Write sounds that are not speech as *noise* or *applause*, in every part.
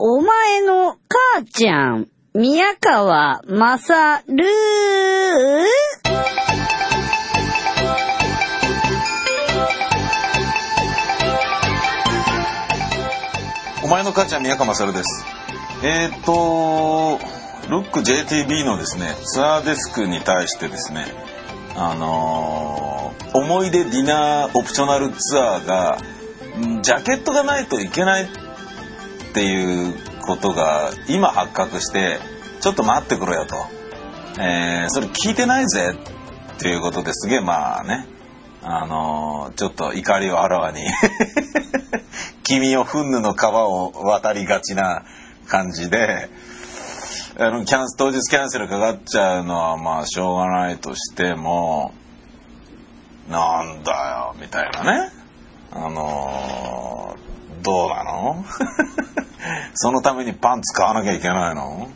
お前の母ちゃん、宮川まさるお前の母ちゃん宮川勝です。えー、っとルック JTB のですねツアーデスクに対してですねあのー、思い出ディナーオプショナルツアーがジャケットがないといけないっていうことが今発覚してちょっと待ってくれよと、えー、それ聞いてないぜっていうことですげえまあね。あのー、ちょっと怒りをあらわに。*laughs* 君を憤怒の川を渡りがちな感じで。あのキャン当日キャンセルかかっちゃうのはまあしょうがないとしてもなんだよみたいなね。あのー、どうなの？*laughs* そのためにパンツ買わなきゃいけないの？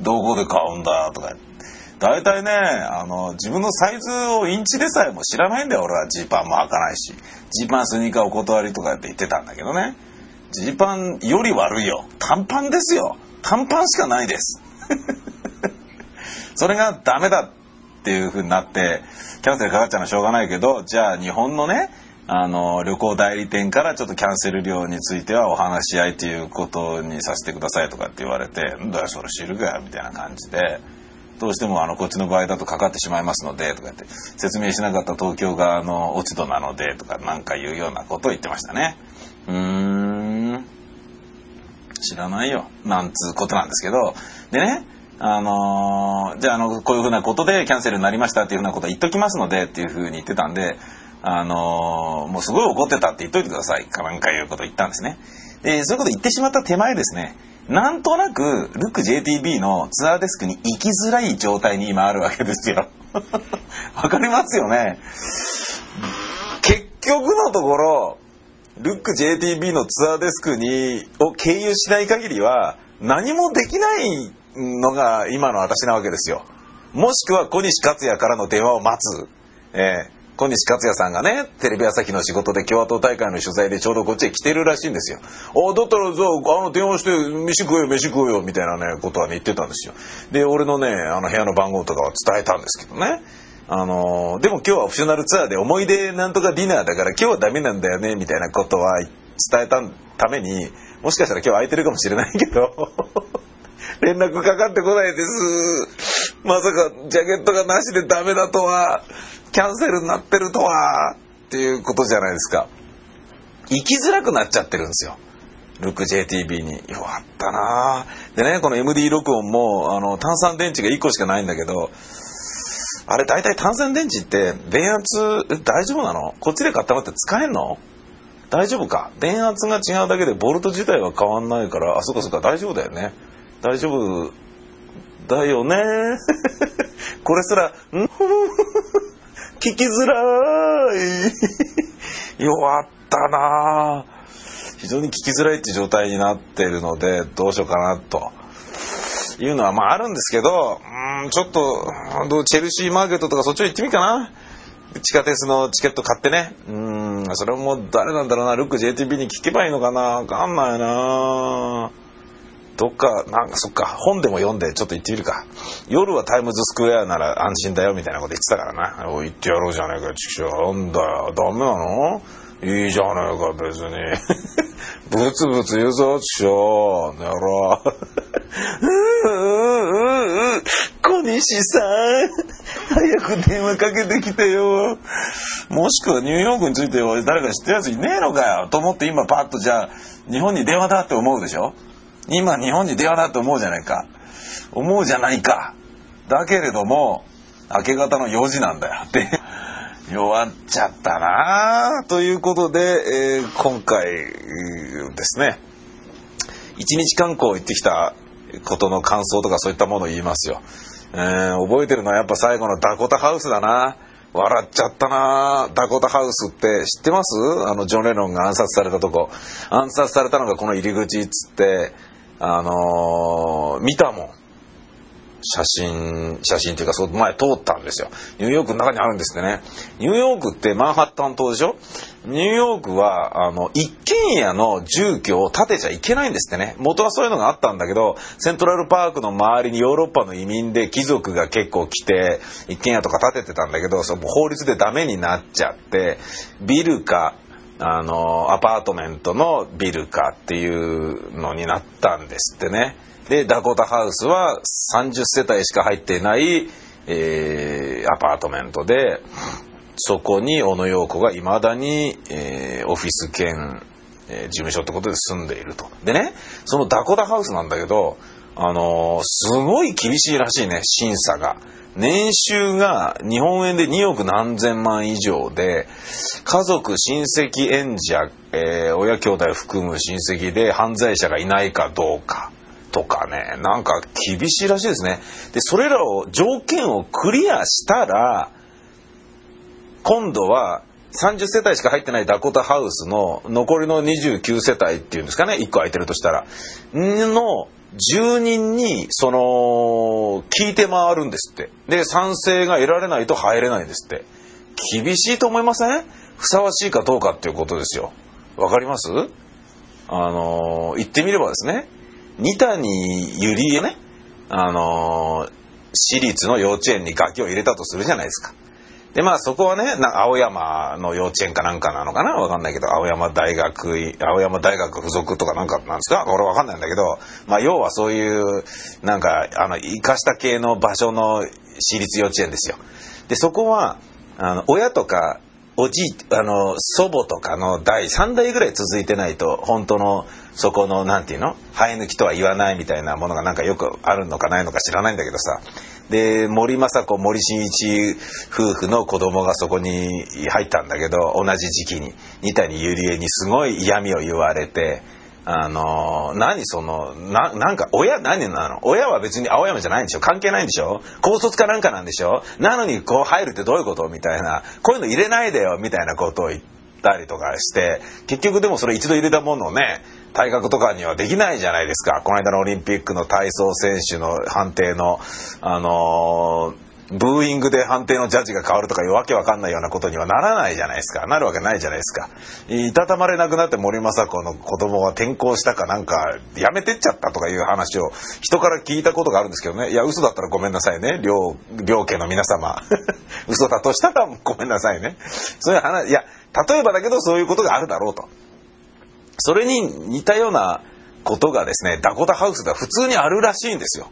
どこで買うんだとか。大体ねあの自分のサイズをインチでさえも知らないんだよ。俺は。ジーパンも履かないし。ジーパンスニーカーお断りとかって言ってたんだけどね。ジーパンより悪いよ。短パンですよ。短パンしかないです。*laughs* それがダメだっていう風になってキャンセルかかっちゃうのはしょうがないけどじゃあ日本のねあの旅行代理店からちょっとキャンセル料についてはお話し合いということにさせてくださいとかって言われて「んだよそれ知るかよ」みたいな感じで。どうしてもあのこっちの場合だとかかってしまいますのでとかって説明しなかった東京側の落ち度なのでとかなんかいうようなことを言ってましたね。うーん知らないよなんつうことなんですけどでねあのー、じゃああのこういうふうなことでキャンセルになりましたっていうふうなことは言っときますのでっていうふうに言ってたんであのー、もうすごい怒ってたって言っといてくださいかなんかいうこと言ったんですね。で、そういうこと言ってしまった手前ですね、なんとなく、ルック JTB のツアーデスクに行きづらい状態に今あるわけですよ。*laughs* わかりますよね。結局のところ、ルック JTB のツアーデスクに、を経由しない限りは、何もできないのが今の私なわけですよ。もしくは小西克也からの電話を待つ。えー小西克也さんがね、テレビ朝日の仕事で共和党大会の取材でちょうどこっちへ来てるらしいんですよ。あ、だったらさ、あの電話して飯食えよ、飯食えよ、みたいなね、ことはね、言ってたんですよ。で、俺のね、あの部屋の番号とかは伝えたんですけどね。あのー、でも今日はオプショナルツアーで思い出なんとかディナーだから今日はダメなんだよね、みたいなことは伝えたために、もしかしたら今日空いてるかもしれないけど、連絡かかってこないです。まさかジャケットがなしでダメだとは。キャンセルになってるとはっていうことじゃないですか。行きづらくなっちゃってるんですよ。ルック JTB に。弱ったな。でねこの MD 録音もあの炭酸電池が1個しかないんだけどあれ大体炭酸電池って電圧大丈夫なの？こっちで買ったのって使えんの？大丈夫か？電圧が違うだけでボルト自体は変わんないからあそっかそっか大丈夫だよね。大丈夫だよね。*laughs* これすらん？聞きづらい。*laughs* 弱ったな。非常に聞きづらいって状態になってるのでどうしようかなと。いうのはまああるんですけどうんちょっとチェルシーマーケットとかそっち行ってみかな。地下鉄のチケット買ってね。うんそれも誰なんだろうな。ルック JTB に聞けばいいのかな。わかんないなどっか、なんかそっか、本でも読んでちょっと行ってみるか。夜はタイムズスクエアなら安心だよみたいなこと言ってたからな。お行ってやろうじゃねえか、畜生。なんだよ、ダメなの？いいじゃねえか、別に。*laughs* ブツブツ言うぞ、畜生。やろう。*laughs* 小西さん、早く電話かけてきてよ。もしくはニューヨークについて誰か知ってるやついねえのかよ。と思って今パッとじゃあ、日本に電話だって思うでしょ？今日本に電話だと思うじゃないか。思うじゃないか。だけれども、明け方の4時なんだよって。*laughs* 弱っちゃったなということで、えー、今回ですね、一日観光行ってきたことの感想とかそういったものを言いますよ。えー、覚えてるのはやっぱ最後のダコタハウスだな。笑っちゃったなダコタハウスって知ってます？あのジョン・レノンが暗殺されたとこ暗殺されたのがこの入り口っつってあのー、見たもん。写真、写真っていうか、その前通ったんですよ。ニューヨークの中にあるんですってね。ニューヨークってマンハッタン島でしょ？ニューヨークは、あの、一軒家の住居を建てちゃいけないんですってね。元はそういうのがあったんだけど、セントラルパークの周りにヨーロッパの移民で貴族が結構来て、一軒家とか建ててたんだけど、その法律でダメになっちゃって、ビルか、あの、アパートメントのビルかっていうのになったんですってね。で、ダコタハウスは30世帯しか入っていない、えー、アパートメントで、そこに小野陽子がいまだに、えー、オフィス兼、えー、事務所ってことで住んでいると。でね、そのダコタハウスなんだけど、あのー、すごい厳しいらしいね、審査が。年収が日本円で2億何千万以上で、家族、親戚、演者、えー、親兄弟を含む親戚で犯罪者がいないかどうか。とかね、なんか厳しいらしいですね。で、それらを、条件をクリアしたら、今度は30世帯しか入ってないダコタハウスの残りの29世帯っていうんですかね1個空いてるとしたらの住人にその聞いて回るんですって。で賛成が得られないと入れないんですって。厳しいと思いません？ふさわしいかどうかっていうことですよ。わかります？あの言ってみればですね。二谷ゆりえねあの私立の幼稚園にガキを入れたとするじゃないですか。で、まあそこはね、な青山の幼稚園かなんかなのかな？わかんないけど、青山大学、青山大学附属とかなんかなんですか？俺わかんないんだけど、まあ要はそういう、なんか、あの、生かした系の場所の私立幼稚園ですよ。で、そこは、あの、親とか、おじい、あの、祖母とかの代、3代ぐらい続いてないと、本当の、そこの、何て言うの？生え抜きとは言わないみたいなものがなんかよくあるのかないのか知らないんだけどさ。で、森政子、森進一夫婦の子供がそこに入ったんだけど、同じ時期に、二谷ゆりえにすごい嫌味を言われて、あの、何その、な、なんか、親何なの？親は別に青山じゃないんでしょ？関係ないんでしょ？高卒かなんかなんでしょ？なのにこう入るってどういうこと？みたいな、こういうの入れないでよ。みたいなことを言ったりとかして、結局でもそれ一度入れたものをね、体格とかにはできないじゃないですか。この間のオリンピックの体操選手の判定の、あのーブーイングで判定のジャッジが変わるとかいうわけわかんないようなことにはならないじゃないですか。なるわけないじゃないですか。いたたまれなくなって森政子の子供は転校したかなんか、やめてっちゃったとかいう話を人から聞いたことがあるんですけどね。いや、嘘だったらごめんなさいね。両、両家の皆様。*laughs* 嘘だとしたらごめんなさいね。そういう話、いや、例えばだけどそういうことがあるだろうと。それに似たようなことがですね、ダコタハウスでは普通にあるらしいんですよ。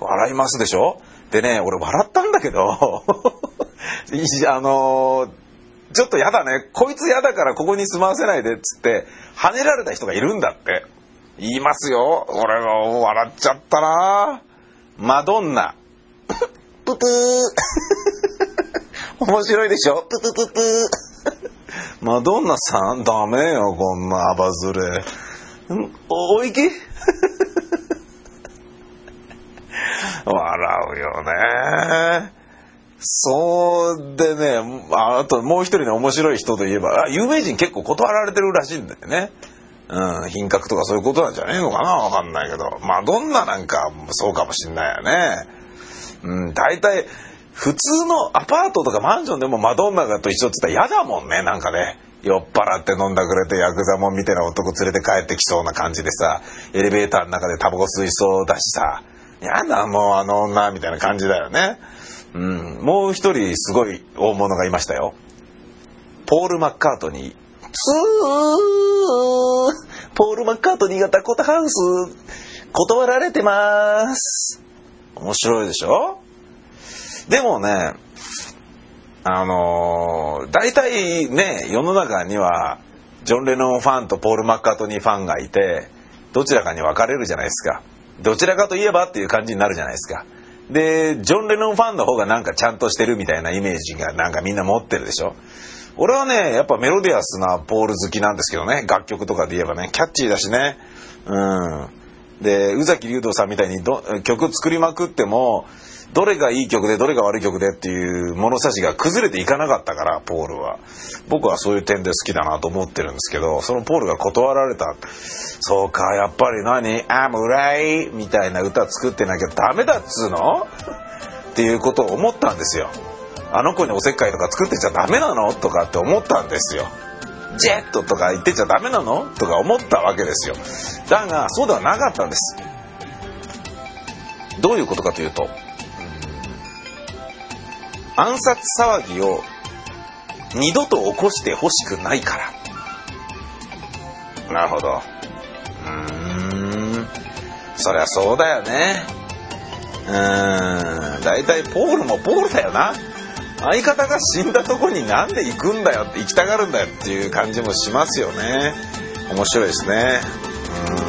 笑いますでしょ？でね、俺笑ったんだけど *laughs* あの、ちょっとやだね。こいつやだからここに住まわせないでっつって、跳ねられた人がいるんだって。言いますよ。俺が笑っちゃったなマドンナ。ププー。*laughs* 面白いでしょ？ププププマドンナさんダメよ、こんなアバズレ。お、おいき笑そうでね、あともう一人の面白い人といえば、有名人結構断られてるらしいんだよね。うん、品格とかそういうことなんじゃねえのかなわかんないけど。まあ、どんななんかそうかもしんないよね。うん、大体、普通のアパートとかマンションでもマドンナがと一緒って言ったら嫌だもんね、なんかね。酔っ払って飲んだくれてヤクザもんみたいな男連れて帰ってきそうな感じでさ、エレベーターの中でタバコ吸いそうだしさ、やだもうあの女みたいな感じだよね。うん、もう一人すごい大物がいましたよ。ポール・マッカートニー。ツーポール・マッカートニーがダコタハウス断られてます。面白いでしょ？でもね、あのー、大体ね、世の中には、ジョン・レノンファンとポール・マッカートニーファンがいて、どちらかに分かれるじゃないですか。どちらかといえばっていう感じになるじゃないですか。で、ジョン・レノンファンの方がなんかちゃんとしてるみたいなイメージがなんかみんな持ってるでしょ。俺はね、やっぱメロディアスなポール好きなんですけどね、楽曲とかで言えばね、キャッチーだしね。うん。で、宇崎竜童さんみたいにど曲作りまくっても、どれがいい曲でどれが悪い曲でっていう物差しが崩れていかなかったからポールは。僕はそういう点で好きだなと思ってるんですけどそのポールが断られた。そうかやっぱり何「アムライ」みたいな歌作ってなきゃダメだっつうの？っていうことを思ったんですよ。あの子におせっかいとか作ってちゃダメなの？とかって思ったんですよ。ジェットとか言ってちゃダメなの？とか思ったわけですよ。だがそうではなかったんです。どういうことかというと暗殺騒ぎを二度と起こしてほしくないから。なるほど。うーん。そりゃそうだよね。うーん。大体ポールもポールだよな。相方が死んだとこになんで行くんだよって行きたがるんだよっていう感じもしますよね。面白いですね。うん。